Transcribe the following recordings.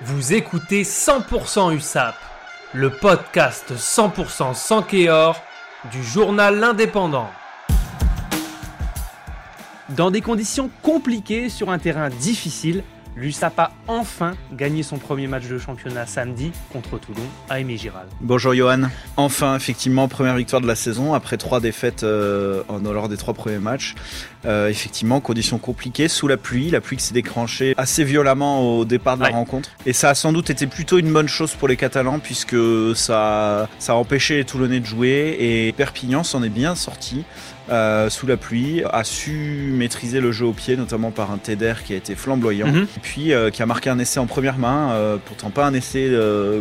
Vous écoutez 100% USAP, le podcast 100% sans Kéor du journal L'Indépendant. Dans des conditions compliquées sur un terrain difficile, L'USAP a enfin gagné son premier match de championnat samedi contre Toulon à Aimé Giral. Bonjour Johan. Enfin, effectivement, première victoire de la saison après trois défaites euh, lors des trois premiers matchs. Euh, effectivement, conditions compliquées, sous la pluie, la pluie qui s'est déclenchée assez violemment au départ de la rencontre. Et ça a sans doute été plutôt une bonne chose pour les Catalans puisque ça, ça a empêché les Toulonnais de jouer et Perpignan s'en est bien sorti. Euh, sous la pluie, a su maîtriser le jeu au pied, notamment par un Teder qui a été flamboyant, mhm. et puis euh, qui a marqué un essai en première main, euh, pourtant pas un essai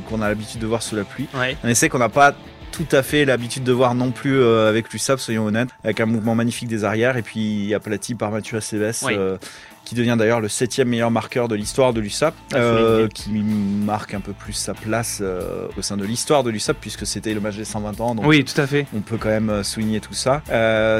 qu'on a l'habitude de voir sous la pluie, un essai qu'on n'a pas tout à fait l'habitude de voir non plus avec l'USAP, soyons honnêtes, avec un mouvement magnifique des arrières et puis aplati par Mathieu Aceves qui devient d'ailleurs le septième meilleur marqueur de l'histoire de l'USAP, euh, qui marque un peu plus sa place euh, au sein de l'histoire de l'USAP, puisque c'était le match des 120 ans. Donc oui, tout à fait. On peut quand même euh, souligner tout ça.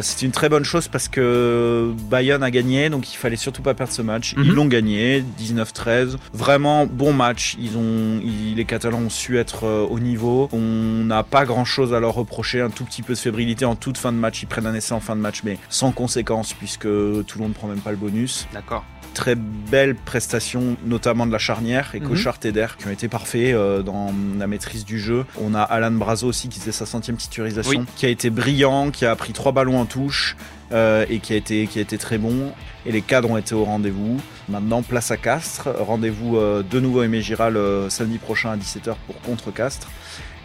c'est une très bonne chose parce que Bayonne a gagné, donc il fallait surtout pas perdre ce match. Ils mhm. l'ont gagné, 19-13. Vraiment bon match. Ils ont, les Catalans ont su être au niveau. On n'a pas grand chose à leur reprocher. Un tout petit peu de fébrilité en toute fin de match. Ils prennent un essai en fin de match, mais sans conséquence, puisque tout le monde ne prend même pas le bonus. D'accord très belles prestations, notamment de la charnière et mhm. Cochard Teder, qui ont été parfaits euh, dans la maîtrise du jeu. On a Alan Brazo aussi qui faisait sa centième titurisation, qui a été brillant, qui a pris trois ballons en touche. Euh, et qui a, été, qui a été très bon. Et les cadres ont été au rendez-vous. Maintenant, place à Castres. Rendez-vous euh, de nouveau Aimé Giral samedi prochain à 17h pour contre Castres.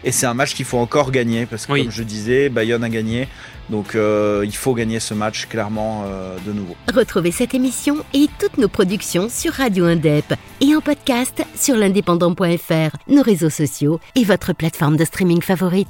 Et c'est un match qu'il faut encore gagner parce que, comme je disais, Bayonne a gagné. Donc euh, il faut gagner ce match clairement euh, de nouveau. Retrouvez cette émission et toutes nos productions sur Radio Indep et en podcast sur l'indépendant.fr, nos réseaux sociaux et votre plateforme de streaming favorite.